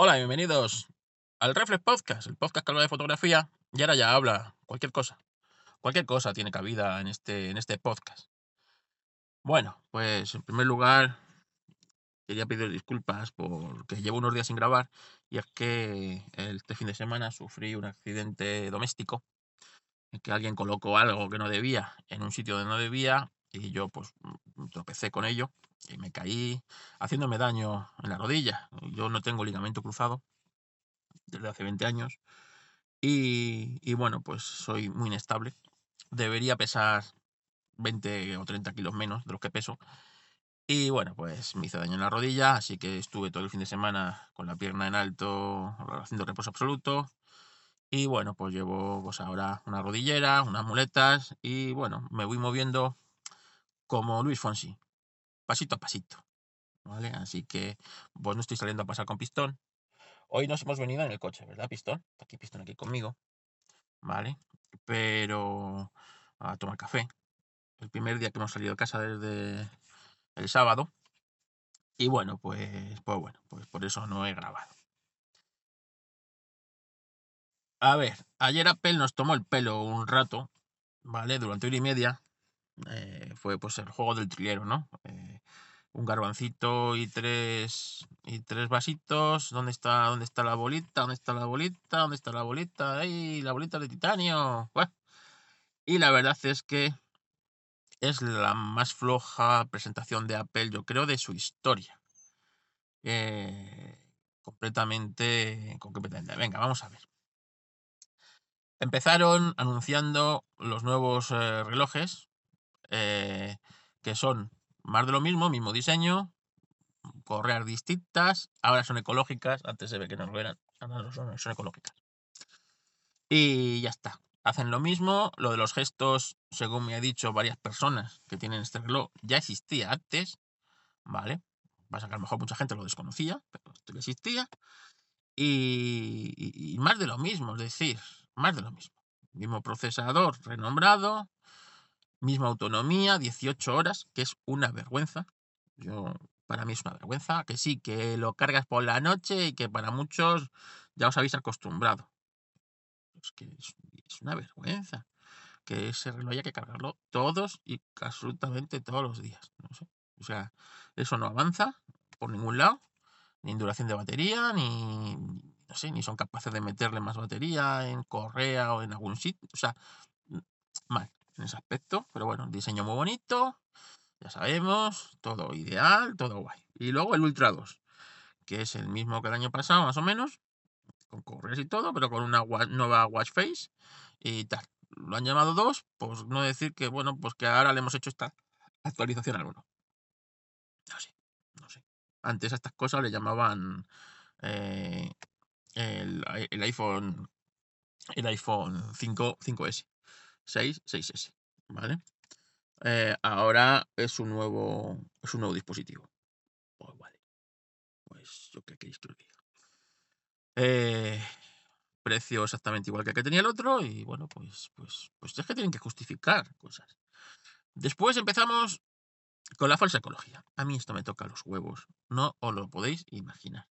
Hola, bienvenidos al Reflex Podcast, el podcast que habla de fotografía y ahora ya habla cualquier cosa. Cualquier cosa tiene cabida en este, en este podcast. Bueno, pues en primer lugar quería pedir disculpas porque llevo unos días sin grabar y es que este fin de semana sufrí un accidente doméstico en que alguien colocó algo que no debía en un sitio donde no debía y yo pues tropecé con ello y me caí haciéndome daño en la rodilla. Yo no tengo ligamento cruzado desde hace 20 años y, y bueno, pues soy muy inestable. Debería pesar 20 o 30 kilos menos de lo que peso. Y bueno, pues me hice daño en la rodilla, así que estuve todo el fin de semana con la pierna en alto, haciendo reposo absoluto. Y bueno, pues llevo pues ahora una rodillera, unas muletas y bueno, me voy moviendo como Luis Fonsi, pasito a pasito. ¿Vale? Así que, pues no estoy saliendo a pasar con pistón. Hoy nos hemos venido en el coche, ¿verdad, pistón? Aquí pistón aquí conmigo. ¿Vale? Pero a tomar café. El primer día que hemos salido de casa desde el sábado. Y bueno, pues, pues bueno, pues por eso no he grabado. A ver, ayer Apple nos tomó el pelo un rato, ¿vale? Durante una y media, eh, fue pues el juego del trilero, ¿no? Eh, un garbancito y tres y tres vasitos. ¿Dónde está, dónde está la bolita? ¿Dónde está la bolita? ¿Dónde está la bolita? ¡Ay, la bolita de titanio! Y la verdad es que es la más floja presentación de Apple, yo creo, de su historia. Eh, completamente, completamente. Venga, vamos a ver. Empezaron anunciando los nuevos relojes, eh, que son más de lo mismo, mismo diseño, correas distintas, ahora son ecológicas, antes se ve que no lo eran, ahora son, ecológicas. Y ya está. Hacen lo mismo, lo de los gestos, según me ha dicho varias personas que tienen este reloj, ya existía antes, ¿vale? Pasa que a lo mejor mucha gente lo desconocía, pero esto ya existía. Y, más de lo mismo, es decir, más de lo mismo. Mismo procesador renombrado, misma autonomía, 18 horas, que es una vergüenza. Yo, para mí es una vergüenza, que sí, que lo cargas por la noche y que para muchos ya os habéis acostumbrado. Es que es, una vergüenza que ese reloj haya que cargarlo todos y absolutamente todos los días. No sé. O sea, eso no avanza por ningún lado, ni en duración de batería, ni, no sé, ni son capaces de meterle más batería en correa o en algún sitio. O sea, mal en ese aspecto. Pero bueno, diseño muy bonito, ya sabemos, todo ideal, todo guay. Y luego el Ultra 2, que es el mismo que el año pasado, más o menos, con correas y todo, pero con una nueva watch face y tal. Lo han llamado 2, pues no decir que, bueno, pues que ahora le hemos hecho esta actualización al 1. No sé, no sé. Antes a estas cosas le llamaban eh, el, el, iPhone el iPhone 5, 5S. 6, 6S, ¿vale? Eh, ahora es un nuevo, es un nuevo dispositivo. Pues vale. Pues yo qué queréis que os diga. Eh, precio exactamente igual que el que tenía el otro y bueno, pues, pues, pues es que tienen que justificar cosas. Después empezamos con la falsa ecología. A mí esto me toca los huevos. No os lo podéis imaginar.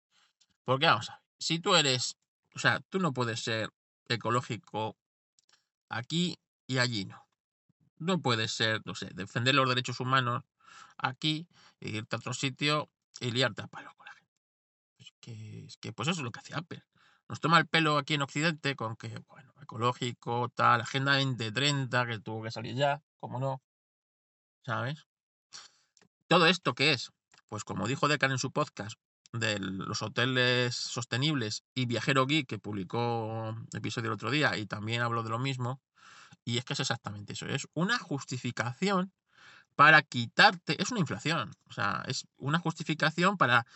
Porque vamos a ver, si tú eres, o sea, tú no puedes ser ecológico aquí allí no. No puede ser, no sé, defender los derechos humanos aquí, e irte a otro sitio y liarte a palo con la gente. Es que, es que pues eso es lo que hace Apple. Nos toma el pelo aquí en Occidente con que, bueno, ecológico, tal, Agenda 2030, que tuvo que salir ya, como no, ¿sabes? Todo esto, ¿qué es? Pues como dijo Decan en su podcast de los hoteles sostenibles y Viajero Geek, que publicó episodio el otro día y también habló de lo mismo, y es que es exactamente eso, es una justificación para quitarte, es una inflación, o sea, es una justificación para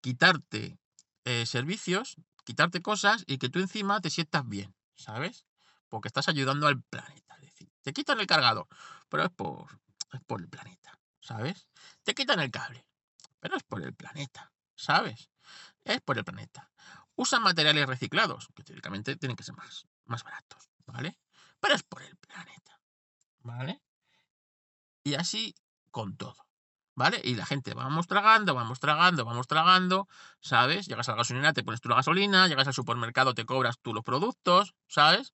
quitarte eh, servicios, quitarte cosas y que tú encima te sientas bien, ¿sabes? Porque estás ayudando al planeta. Es decir, te quitan el cargador, pero es por, es por el planeta, ¿sabes? Te quitan el cable, pero es por el planeta, ¿sabes? Es por el planeta. Usan materiales reciclados, que teóricamente tienen que ser más, más baratos, ¿vale? Pero es por el planeta. ¿Vale? Y así con todo. ¿vale? Y la gente vamos tragando, vamos tragando, vamos tragando, ¿sabes? Llegas a la gasolina, te pones tú la gasolina, llegas al supermercado, te cobras tú los productos, ¿sabes?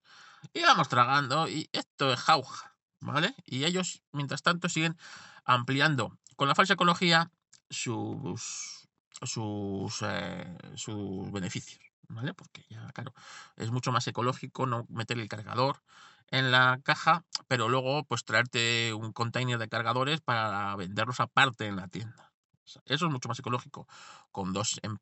Y vamos tragando, y esto es jauja, ¿vale? Y ellos, mientras tanto, siguen ampliando con la falsa ecología sus, sus, eh, sus beneficios, ¿vale? Porque ya, claro, es mucho más ecológico no meter el cargador en la caja, pero luego pues traerte un container de cargadores para venderlos aparte en la tienda. Eso es mucho más ecológico, con dos, em,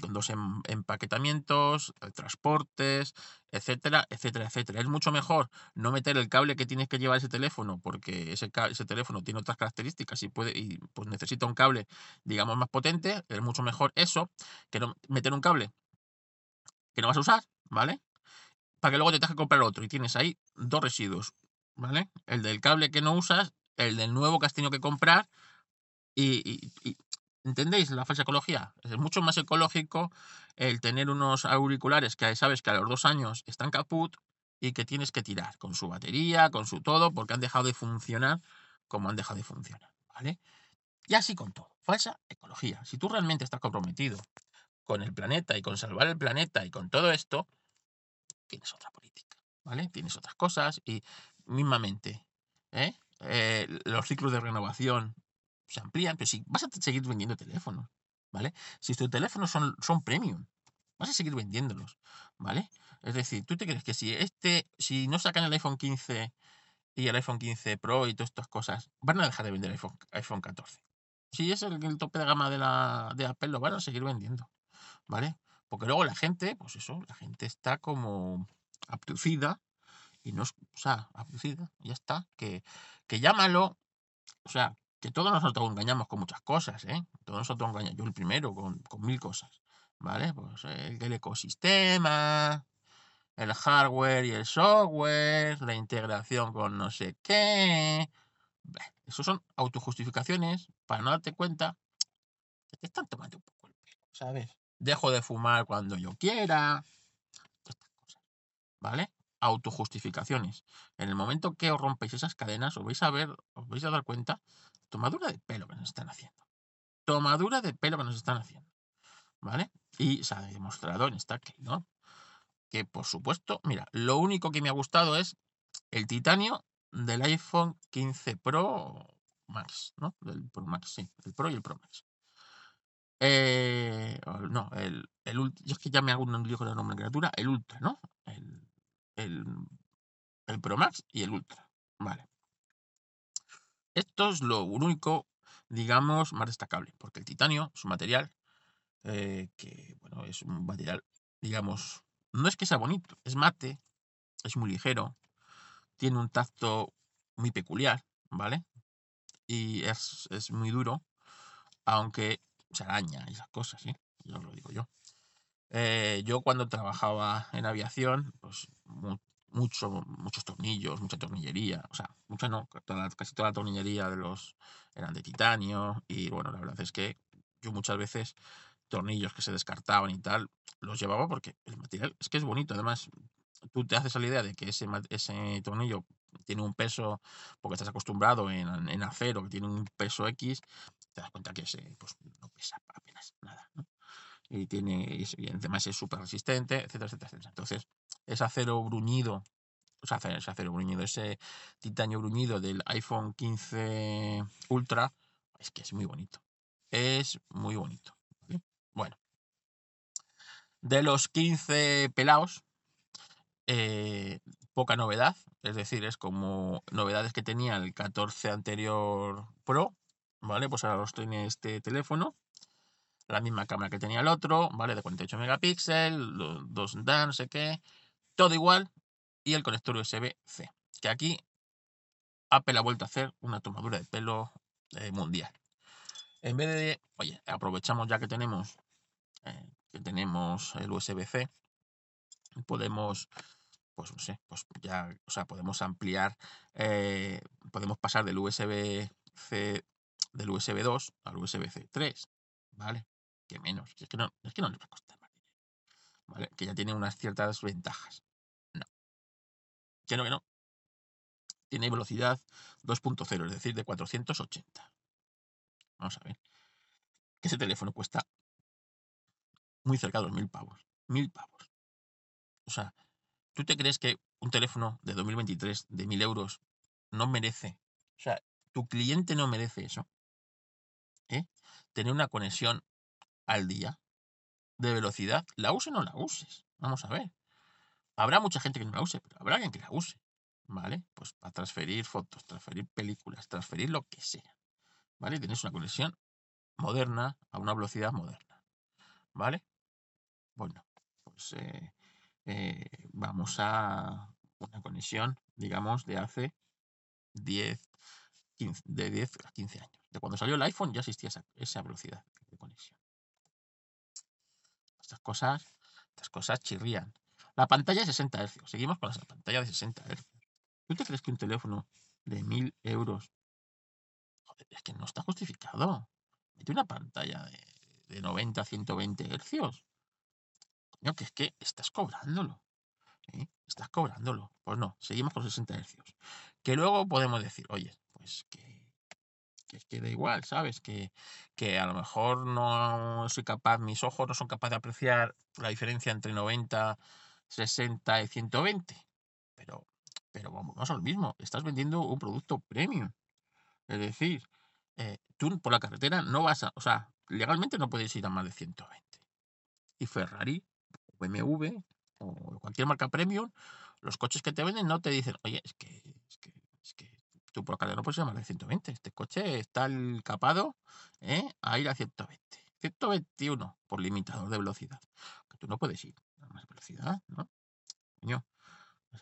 con dos em, empaquetamientos, eh, transportes, etcétera, etcétera, etcétera. Es mucho mejor no meter el cable que tienes que llevar ese teléfono, porque ese, ese teléfono tiene otras características y, puede, y pues necesita un cable, digamos, más potente. Es mucho mejor eso que no meter un cable que no vas a usar, ¿vale? Para que luego te tengas que comprar otro y tienes ahí dos residuos, ¿vale? El del cable que no usas, el del nuevo que has tenido que comprar y, ¿Entendéis la falsa ecología? Es mucho más ecológico el tener unos auriculares que sabes que a los dos años están caput y que tienes que tirar con su batería, con su todo, porque han dejado de funcionar como han dejado de funcionar, ¿vale? Y así con todo. Falsa ecología. Si tú realmente estás comprometido con el planeta y con salvar el planeta y con todo esto, tienes otra política, ¿vale? Tienes otras cosas y mismamente, ¿eh? Eh, los ciclos de renovación se amplían, pero si vas a seguir vendiendo teléfonos, ¿vale? Si tus teléfonos son, premium, vas a seguir vendiéndolos, ¿vale? Es decir, tú te crees que si este, si no sacan el iPhone 15 y el iPhone 15 Pro y todas estas cosas, van a dejar de vender iPhone, iPhone 14. Si es el, el tope de gama de, la, de Apple, lo van a seguir vendiendo, ¿vale? Porque luego la gente, pues eso, la gente está como abducida y no es, o sea, abducida, ya está, que, que llámalo, o sea, que todos nosotros engañamos con muchas cosas, ¿eh? Todos nosotros engañamos, yo el primero, con, mil cosas, ¿vale? Pues el, ecosistema, el hardware y el software, la integración con no sé qué. Esos son autojustificaciones para no darte cuenta que te están tomando un poco el pelo, ¿sabes? Dejo de fumar cuando yo quiera. ¿vale? Autojustificaciones. En el momento que os rompéis esas cadenas, os vais a ver, os vais a dar cuenta tomadura de pelo que nos están haciendo. Tomadura de pelo que nos están haciendo. ¿Vale? Y se ha demostrado en esta ¿no? Que por supuesto, mira, lo único que me ha gustado es el titanio del iPhone 15 Pro Max, ¿no? Del Pro Max, sí, el Pro y el Pro Max. Eh, no, el, el Yo es que ya me hago un lío con la nomenclatura. El Ultra, ¿no? El, el, el Pro Max y el Ultra. Vale. Esto es lo único, digamos, más destacable, porque el titanio es un material eh, que, bueno, es un material, digamos, no es que sea bonito, es mate, es muy ligero, tiene un tacto muy peculiar, ¿vale? Y es, muy duro, aunque se araña y esas cosas, ¿sí? Yo lo digo yo. Eh, yo cuando trabajaba en aviación, pues mucho, muchos tornillos, mucha tornillería, o sea, mucha no, casi toda la tornillería de los eran de titanio y bueno, la verdad es que yo muchas veces tornillos que se descartaban y tal, los llevaba porque el material es que es bonito, además tú te haces la idea de que ese, ese tornillo tiene un peso, porque estás acostumbrado en, en acero, que tiene un peso X, te das cuenta que ese pues, no pesa apenas nada. Y tiene, y además es súper resistente, etcétera, etcétera, etcétera. Entonces, ese acero bruñido, o sea, ese acero bruñido, ese titanio bruñido del iPhone 15 Ultra, es que es muy bonito. Es muy bonito. Bueno. De los 15 pelados, eh, poca novedad. Es decir, es como novedades que tenía el 14 anterior Pro. ¿Vale? Pues ahora los tiene este teléfono la misma cámara que tenía el otro, ¿vale? De 48 megapíxeles, dos Dan, no sé qué, todo igual, y el conector USB-C, que aquí Apple ha vuelto a hacer una tomadura de pelo eh, mundial. En vez de, oye, aprovechamos ya que tenemos, eh, que tenemos el USB-C, podemos, pues no sé, pues ya, o sea, podemos ampliar, eh, podemos pasar del USB-C, del USB 2 al USB-C 3, ¿vale? que menos, es que no, es que no les va a costar más dinero. ¿Vale? Que ya tiene unas ciertas ventajas. No. Que no, que no. Tiene velocidad 2.0, es decir, de 480. vamos a ver. Que ese teléfono cuesta muy cerca de los mil pavos. Mil pavos. O sea, ¿tú te crees que un teléfono de 2023 de mil euros no merece? O sea, tu cliente no merece eso. Tener una conexión al día de velocidad, la use o no la uses. Vamos a ver. Habrá mucha gente que no la use, pero habrá alguien que la use. ¿Vale? Pues para transferir fotos, transferir películas, transferir lo que sea. ¿Vale? Tienes una conexión moderna a una velocidad moderna. ¿Vale? Bueno, pues eh, eh, vamos a una conexión, digamos, de hace 10, 15, de 10 a 15 años. De cuando salió el iPhone ya existía esa, velocidad de conexión. Estas cosas, estas cosas chirrían. La pantalla de 60 Hz. Seguimos con la pantalla de 60 Hz. ¿Tú te crees que un teléfono de 1000 euros joder, es que no está justificado? Mete una pantalla de, de 90 a 120 Hz. Coño, que es que estás cobrándolo. ¿eh? Estás cobrándolo. Pues no, seguimos con 60 Hz. Que luego podemos decir, oye, pues que que que da igual, ¿sabes? Que, que a lo mejor no soy capaz, mis ojos no son capaces de apreciar la diferencia entre 90, 60 y 120. Pero, pero vamos, lo mismo. Estás vendiendo un producto premium. Es decir, eh, tú por la carretera no vas a, o sea, legalmente no puedes ir a más de 120. Y Ferrari, BMW o cualquier marca premium, los coches que te venden no te dicen, oye, es que, es que, es que tú por carretera no puedes ir a más de 120. Este coche está capado ¿eh? a ir a 120. 121 por limitador de velocidad. Tú no puedes ir a más velocidad, ¿no? Coño,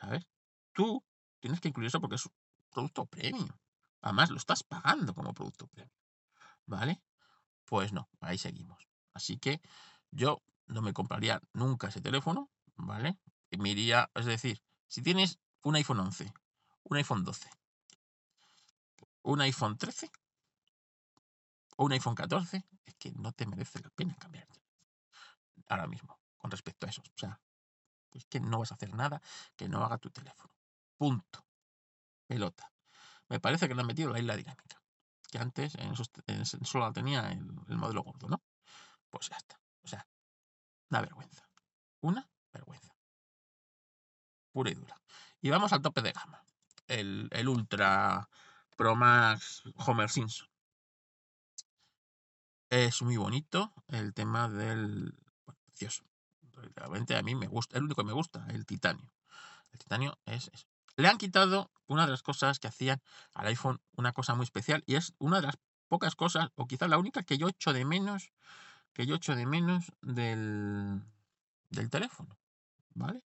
¿sabes? Tú tienes que incluir eso porque es un producto premium. Además, lo estás pagando como producto premium. ¿Vale? Pues no, ahí seguimos. Así que yo no me compraría nunca ese teléfono, ¿vale? Y me iría, es decir, si tienes un iPhone 11, un iPhone 12, un iPhone 13 o un iPhone 14, es que no te merece la pena cambiarte ahora mismo con respecto a eso. O sea, pues que no vas a hacer nada que no haga tu teléfono. Punto. Pelota. Me parece que le han metido la isla dinámica. Que antes en, en solo la tenía el, el modelo gordo, ¿no? Pues ya está. O sea, una vergüenza. Una vergüenza. Pura y dura. Y vamos al tope de gama. El, el Ultra Pro Max Homer Simpson. Es muy bonito el tema del. Precioso. Realmente a mí me gusta. El único que me gusta, el titanio. El titanio es eso. Le han quitado una de las cosas que hacían al iPhone una cosa muy especial y es una de las pocas cosas, o quizás la única que yo echo de menos, que yo echo de menos del, del teléfono, ¿vale?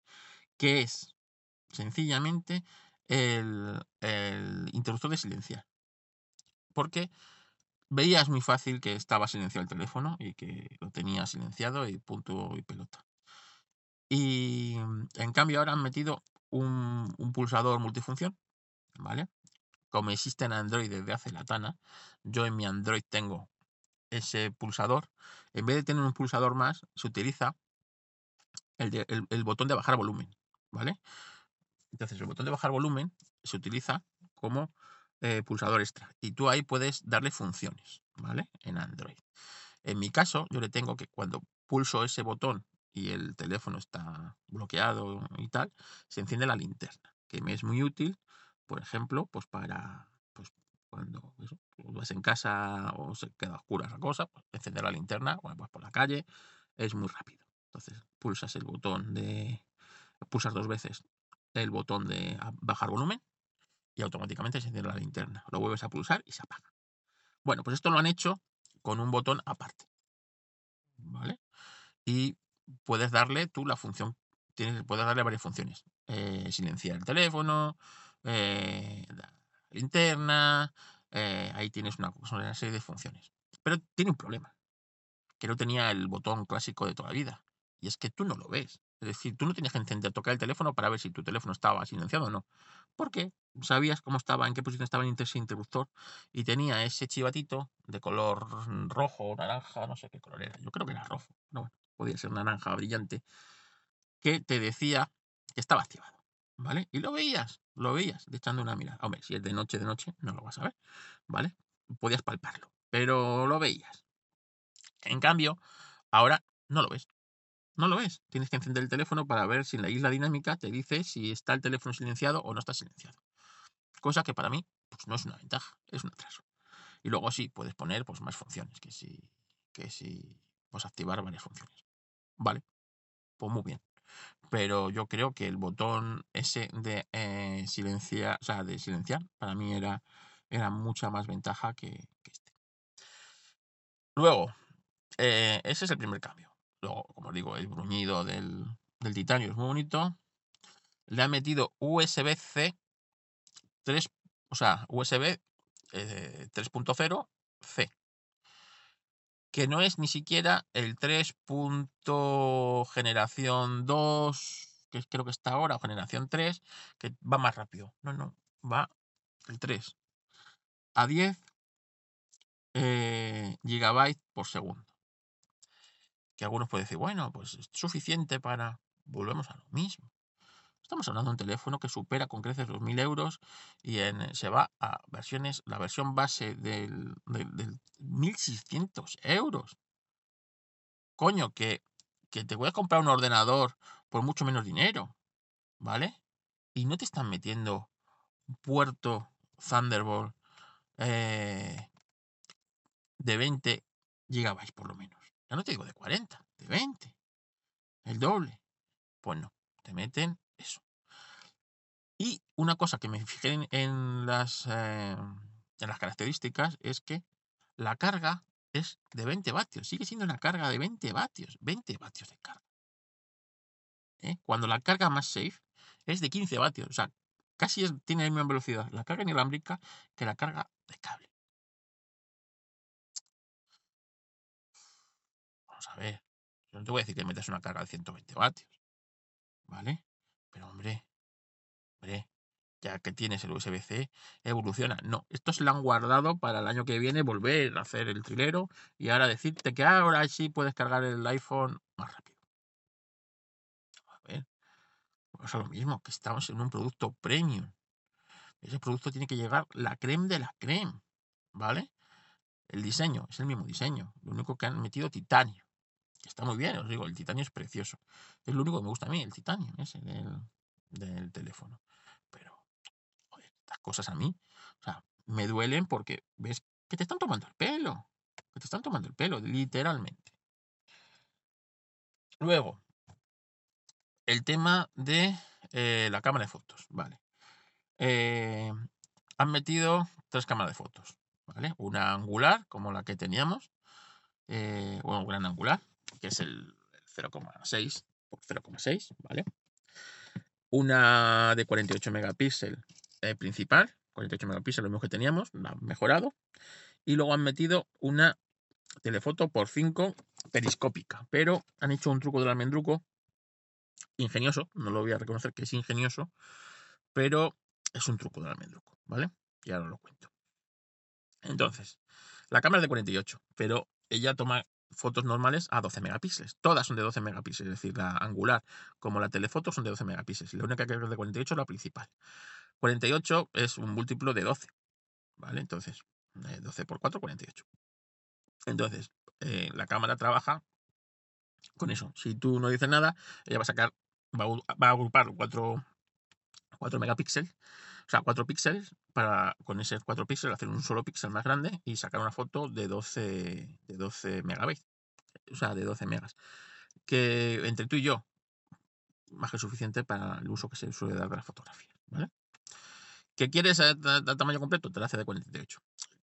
Que es sencillamente el, interruptor de silenciar. Porque veías muy fácil que estaba silenciado el teléfono y que lo tenía silenciado y punto y pelota. Y en cambio ahora han metido un, pulsador multifunción, ¿vale? Como existe en Android desde hace la tana, yo en mi Android tengo ese pulsador. En vez de tener un pulsador más, se utiliza el- el botón de bajar volumen, ¿vale? Entonces el botón de bajar volumen se utiliza como eh, pulsador extra y tú ahí puedes darle funciones, ¿vale? En Android. En mi caso, yo le tengo que cuando pulso ese botón y el teléfono está bloqueado y tal, se enciende la linterna, que me es muy útil, por ejemplo, pues para pues cuando eso, pues vas en casa o se queda oscura la cosa, pues encender la linterna, cuando vas por la calle, es muy rápido. Entonces pulsas el botón de pulsas dos veces el botón de bajar volumen y automáticamente se enciende la linterna. Lo vuelves a pulsar y se apaga. Bueno, pues esto lo han hecho con un botón aparte, ¿vale? Y puedes darle tú la función, tienes, puedes darle varias funciones. Eh, silenciar el teléfono, eh, la linterna, eh, ahí tienes una, una serie de funciones. Pero tiene un problema, que no tenía el botón clásico de toda la vida. Y es que tú no lo ves. Es decir, tú no tenías que encender, tocar el teléfono para ver si tu teléfono estaba silenciado o no. Porque sabías cómo estaba, en qué posición estaba el interruptor y tenía ese chivatito de color rojo, naranja, no sé qué color era. Yo creo que era rojo. No, bueno, podía ser naranja brillante. Que te decía que estaba activado. ¿Vale? Y lo veías, lo veías, echando una mirada. Hombre, si es de noche, de noche, no lo vas a ver. ¿Vale? Podías palparlo. pero lo veías. En cambio, ahora no lo ves. No lo ves. Tienes que encender el teléfono para ver si en la isla dinámica te dice si está el teléfono silenciado o no está silenciado. Cosa que para mí pues no es una ventaja, es un atraso. Y luego sí, puedes poner pues, más funciones, que si, que si pues, activar varias funciones. Vale, pues muy bien. Pero yo creo que el botón ese de eh, silenciar, o sea, de silenciar, para mí era, era mucha más ventaja que, este. Luego, eh, ese es el primer cambio. Luego, como digo, el bruñido del, del titanio es muy bonito. Le ha metido USB-C 3, o sea, USB 3.0 eh, C, que no es ni siquiera el 3. generación 2, que creo que está ahora, o generación 3, que va más rápido. No, no, va el 3 a 10 eh, gigabytes por segundo. Que algunos pueden decir, bueno, pues es suficiente para... Volvemos a lo mismo. Estamos hablando de un teléfono que supera con creces los 1000 euros y en, se va a versiones, la versión base del, del, 1600 euros. Coño, que, que te voy a comprar un ordenador por mucho menos dinero, ¿vale? Y no te están metiendo un puerto Thunderbolt eh, de 20 gigabytes por lo menos. Ya no te digo de 40, de 20. El doble. Pues no, te meten eso. Y una cosa que me fijé en, las, eh, en las características es que la carga es de 20 vatios. Sigue siendo una carga de 20 vatios. 20 vatios de carga. ¿eh? Cuando la carga más safe es de 15 vatios. O sea, casi tiene la misma velocidad la carga inalámbrica que la carga de cable. A ver. Yo no te voy a decir que metas una carga de 120 vatios. ¿Vale? Pero hombre, hombre, ya que tienes el USB-C, evoluciona. No, estos lo han guardado para el año que viene volver a hacer el trilero y ahora decirte que ahora sí puedes cargar el iPhone más rápido. A ver, pues es lo mismo, que estamos en un producto premium. Ese producto tiene que llegar la creme de la creme, ¿vale? El diseño es el mismo diseño, lo único que han metido titanio está muy bien, os digo, el titanio es precioso. Es lo único que me gusta a mí, el titanio, ese del, del teléfono. Pero, joder, estas cosas a mí, o sea, me duelen porque ves que te están tomando el pelo. Que te están tomando el pelo, literalmente. Luego, el tema de eh, la cámara de fotos, ¿vale? Eh, han metido tres cámaras de fotos, ¿vale? Una angular, como la que teníamos, eh, bueno, gran angular, que es el 0,6 por 0,6, ¿vale? Una de 48 megapíxeles eh, principal, 48 megapíxeles, lo mismo que teníamos, la han mejorado. Y luego han metido una telefoto por 5 periscópica, pero han hecho un truco del almendruco ingenioso, no lo voy a reconocer que es ingenioso, pero es un truco del almendruco, ¿vale? Y ahora lo cuento. Entonces, la cámara es de 48, pero ella toma fotos normales a 12 megapíxeles. Todas son de 12 megapíxeles, es decir, la angular como la telefoto son de 12 megapíxeles. La única que es de 48 es la principal. 48 es un múltiplo de 12. ¿Vale? Entonces, 12 eh, por 4, 48. Entonces, eh, la cámara trabaja con eso. Si tú no dices nada, ella va a sacar, va a, agrupar 4, 4 megapíxeles, o sea, 4 píxeles, para con ese 4 píxeles hacer un solo píxel más grande y sacar una foto de 12, de 12 megabytes, o sea, de 12 megas. Que entre tú y yo, más que suficiente para el uso que se suele dar de la fotografía. ¿vale? ¿Que quieres el tamaño completo? Te la hace de 48.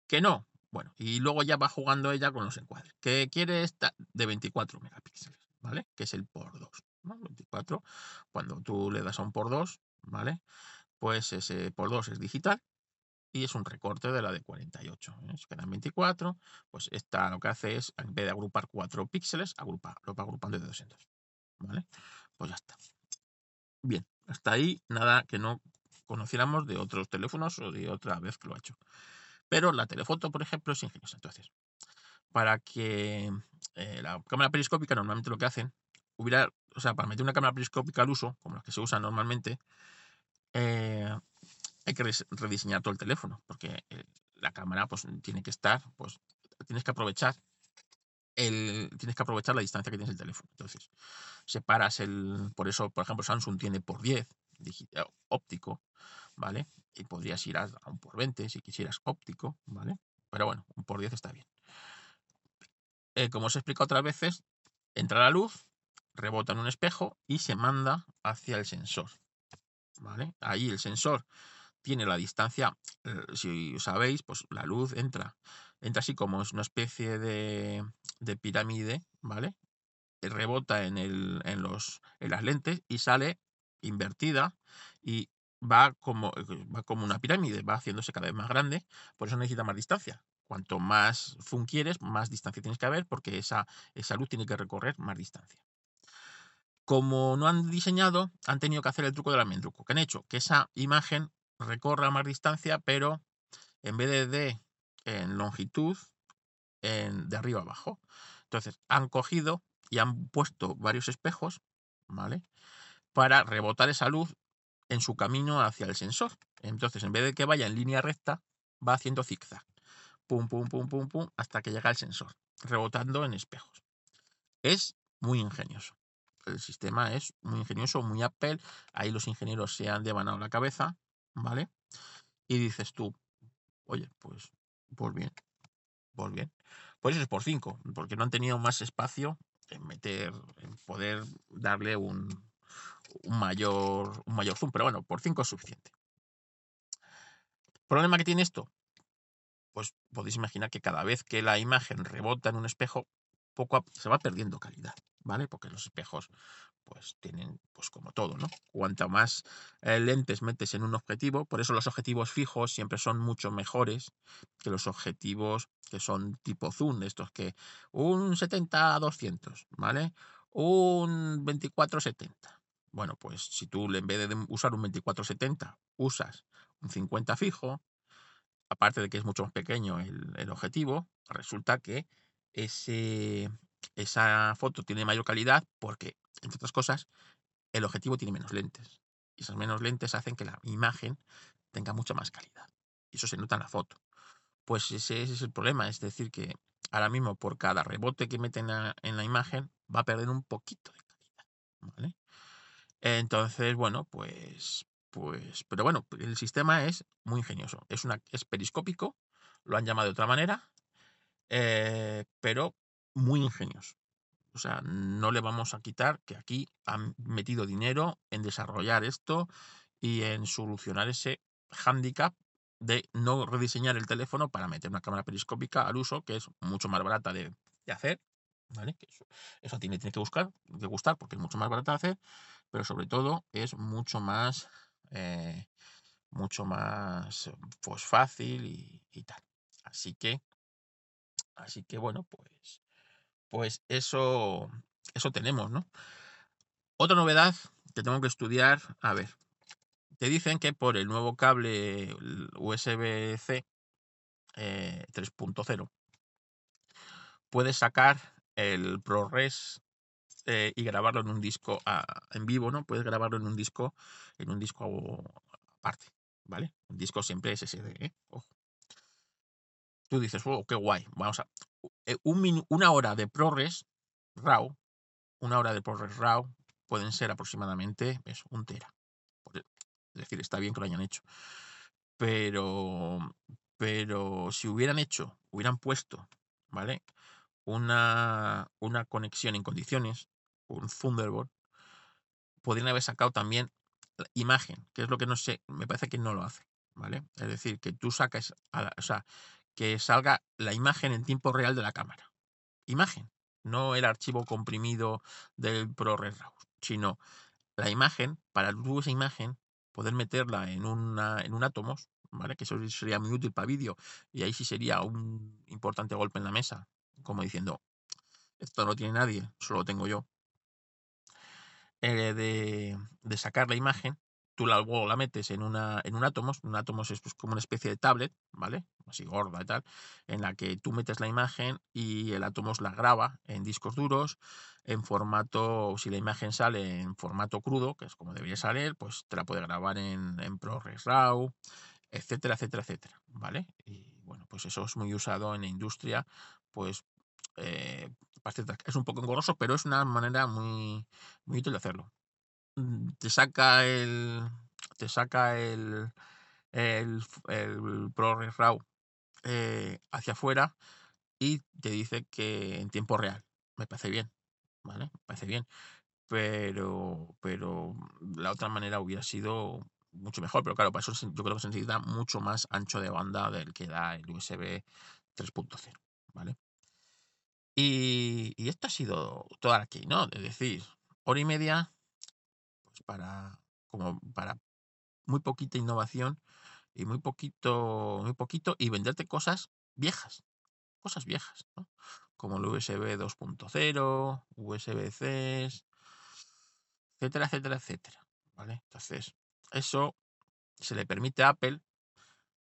Que no, bueno, y luego ya va jugando ella con los encuadres. Que quiere esta de 24 megapíxeles, ¿vale? Que es el por 2. 24. Cuando tú le das a un por 2, ¿vale? Pues ese por 2 es digital y es un recorte de la de 48. ¿eh? quedan 24, pues esta lo que hace es, en vez de agrupar 4 píxeles, agrupa, lo va agrupando de 200. ¿Vale? Pues ya está. Bien, hasta ahí nada que no conociéramos de otros teléfonos o de otra vez que lo ha hecho. Pero la telefoto, por ejemplo, es ingeniosa. Entonces, para que eh, la cámara periscópica, normalmente lo que hacen, hubiera, o sea, para meter una cámara periscópica al uso, como las que se usan normalmente, eh, hay que rediseñar todo el teléfono, porque eh, la cámara pues, tiene que estar pues, tienes que aprovechar el, tienes que aprovechar la distancia que tienes el teléfono. Entonces, separas el, por eso, por ejemplo, Samsung tiene por 10 digital, óptico, ¿vale? Y podrías ir a un por 20 si quisieras óptico, ¿vale? Pero bueno, un por 10 está bien. Eh, como os he explicado otras veces, entra la luz, rebota en un espejo y se manda hacia el sensor. ¿Vale? Ahí el sensor tiene la distancia, eh, si sabéis, pues la luz entra, entra así como es una especie de, de pirámide, ¿vale? Rebota en, el, en, los, en las lentes y sale invertida y va como, va como una pirámide, va haciéndose cada vez más grande, por eso necesita más distancia. Cuanto más zoom quieres, más distancia tienes que haber porque esa, esa luz tiene que recorrer más distancia. Como no han diseñado, han tenido que hacer el truco del almendruco. que han hecho? Que esa imagen recorra más distancia, pero en vez de, en longitud, en, de arriba abajo. Entonces, han cogido y han puesto varios espejos, ¿vale? Para rebotar esa luz en su camino hacia el sensor. Entonces, en vez de que vaya en línea recta, va haciendo zigzag. Pum, pum, pum, pum, pum, hasta que llega al sensor, rebotando en espejos. Es muy ingenioso. El sistema es muy ingenioso, muy Apple. Ahí los ingenieros se han devanado la cabeza, ¿vale? Y dices tú, oye, pues, pues bien, pues bien. Pues eso es por 5, porque no han tenido más espacio en meter, en poder darle un, mayor, un mayor zoom, pero bueno, por 5 es suficiente. ¿Problema que tiene esto? Pues podéis imaginar que cada vez que la imagen rebota en un espejo, poco se va perdiendo calidad, ¿vale? Porque los espejos, pues tienen, pues como todo, ¿no? Cuanto más eh, lentes metes en un objetivo, por eso los objetivos fijos siempre son mucho mejores que los objetivos que son tipo zoom, estos que un 70-200, ¿vale? Un 24-70. Bueno, pues si tú en vez de usar un 24-70 usas un 50 fijo, aparte de que es mucho más pequeño el, el objetivo, resulta que ese, esa foto tiene mayor calidad porque, entre otras cosas, el objetivo tiene menos lentes. Y esas menos lentes hacen que la imagen tenga mucha más calidad. Y eso se nota en la foto. Pues ese, es el problema, es decir, que ahora mismo por cada rebote que meten en la imagen va a perder un poquito de calidad. ¿vale? Entonces, bueno, pues, pues, pero bueno, el sistema es muy ingenioso. Es, una, es periscópico, lo han llamado de otra manera, eh, pero muy ingenioso. O sea, no le vamos a quitar que aquí han metido dinero en desarrollar esto y en solucionar ese hándicap de no rediseñar el teléfono para meter una cámara periscópica al uso, que es mucho más barata de, hacer, ¿vale? eso, tiene, tiene que, buscar, que gustar porque es mucho más barata de hacer, pero sobre todo es mucho más, eh, mucho más pues, fácil y, y tal. Así que Así que bueno, pues, pues eso, eso tenemos, ¿no? Otra novedad que tengo que estudiar, a ver, te dicen que por el nuevo cable USB-C 3.0 eh, puedes sacar el ProRes eh, y grabarlo en un disco en vivo, ¿no? Puedes grabarlo en un disco, en un disco aparte, ¿vale? Un disco siempre SSD, ¿eh? Ojo tú dices, oh, qué guay, vamos a... Eh, una hora de ProRes RAW, una hora de ProRes RAW pueden ser aproximadamente es un tera. Es decir, está bien que lo hayan hecho. Pero, pero si hubieran hecho, hubieran puesto, ¿vale? Una, una conexión en condiciones, un Thunderbolt, podrían haber sacado también la imagen, que es lo que no sé, me parece que no lo hace, ¿vale? Es decir, que tú sacas, o sea, que salga la imagen en tiempo real de la cámara. Imagen, no el archivo comprimido del ProRes RAW, sino la imagen, para tú esa imagen, poder meterla en, una, en un Atomos, ¿vale? que eso sería muy útil para vídeo, y ahí sí sería un importante golpe en la mesa, como diciendo, esto no tiene nadie, solo tengo yo. Eh, de, de sacar la imagen tú la, la metes en, una, en un Atomos, un Atomos es pues, como una especie de tablet, ¿vale? Así gorda y tal, en la que tú metes la imagen y el Atomos la graba en discos duros, en formato, si la imagen sale en formato crudo, que es como debería salir, pues te la puede grabar en, en ProRes RAW, etcétera, etcétera, etcétera, ¿vale? Y bueno, pues eso es muy usado en la industria, pues eh, es un poco engorroso, pero es una manera muy, muy útil de hacerlo. Mm, te saca el, te saca el, el, el RAW eh, hacia afuera y te dice que en tiempo real. Me parece bien, ¿vale? Me parece bien. Pero, pero la otra manera hubiera sido mucho mejor. Pero claro, para eso yo creo que se necesita mucho más ancho de banda del que da el USB 3.0, ¿vale? Y, y, esto ha sido toda aquí, ¿no? Es decir, hora y media para, como para muy poquita innovación y muy poquito, muy poquito y venderte cosas viejas, cosas viejas, ¿no? Como el USB 2.0, USB-C, etcétera, etcétera, etcétera, ¿vale? Entonces, eso se le permite a Apple,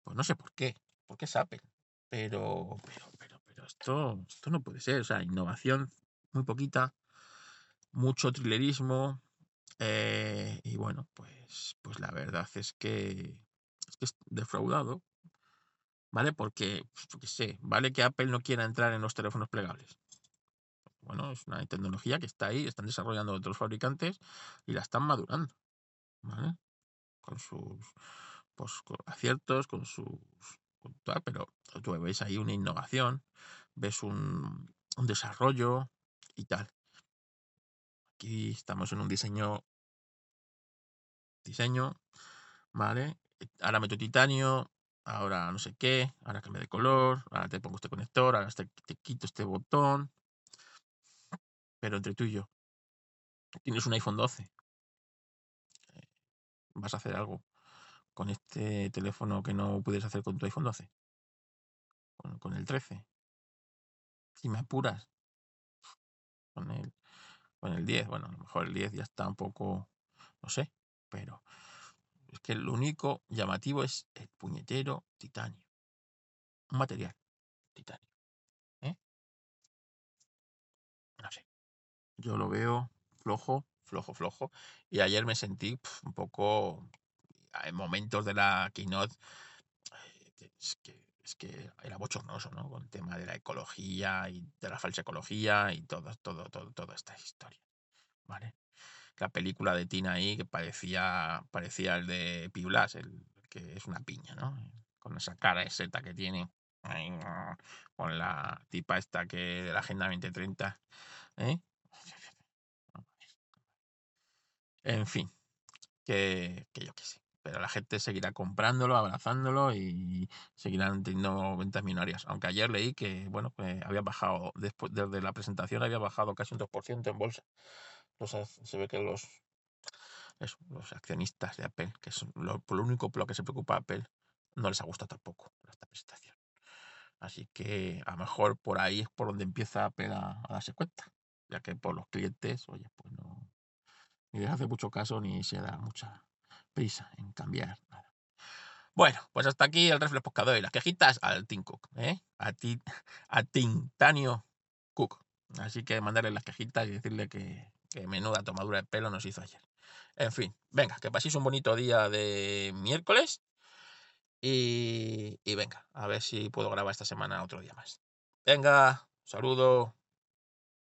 pues no sé por qué, porque es Apple, pero, pero, pero, pero esto, esto no puede ser, o sea, innovación muy poquita, mucho trilerismo, eh, y bueno, pues, pues la verdad es que es que defraudado, ¿vale? Porque, pues, qué sé, vale que Apple no quiera entrar en los teléfonos plegables. Bueno, es una tecnología que está ahí, están desarrollando otros fabricantes y la están madurando, ¿vale? Con sus pues, aciertos, con sus... pero tú ves ahí una innovación, ves un, un desarrollo y tal. Aquí estamos en un diseño diseño, ¿vale? ahora meto titanio, ahora no sé qué, ahora cambia de color, ahora te pongo este conector, ahora te, te quito este botón. Pero entre tú y yo, tienes un iPhone 12. Eh, ¿Vas a hacer algo con este teléfono que no puedes hacer con tu iPhone 12? Con, con el 13. Si me apuras. Con el, con el 10. Bueno, a lo mejor el 10 ya está un poco, no sé, pero es que lo único llamativo es el puñetero titanio. Un material, titanio. ¿eh? No sé. Yo lo veo flojo, flojo, flojo. Y ayer me sentí un poco, en momentos de la keynote, eh, es que era bochornoso, ¿no? Con el tema de la ecología y de la falsa ecología y todo, todo, todo, toda esta historia. ¿Vale? la película de Tina ahí que parecía, parecía el de Piulas, el que es una piña, ¿no? Con esa cara de seta que tiene, con la tipa esta que de la Agenda 2030, ¿eh? En fin, que, que yo qué sé. Pero la gente seguirá comprándolo, abrazándolo y seguirán teniendo ventas minorias. Aunque ayer leí que, bueno, había bajado, después, desde la presentación había bajado casi un 2% en bolsa se ve que los, los accionistas de Apple, que es lo, lo, único por lo que se preocupa Apple, no les ha gustado tampoco esta presentación. Así que a lo mejor por ahí es por donde empieza Apple a, darse cuenta, ya que por los clientes, oye, pues no, ni les hace mucho caso ni se da mucha prisa en cambiar nada. Bueno, pues hasta aquí el reflejo pescador y las quejitas al Tim Cook, ¿eh? a, ti, a Tintanio Cook. Así que mandarle las quejitas y decirle que, que menuda tomadura de pelo nos hizo ayer. En fin, venga, que paséis un bonito día de miércoles. Y, y venga, a ver si puedo grabar esta semana otro día más. Venga, saludo.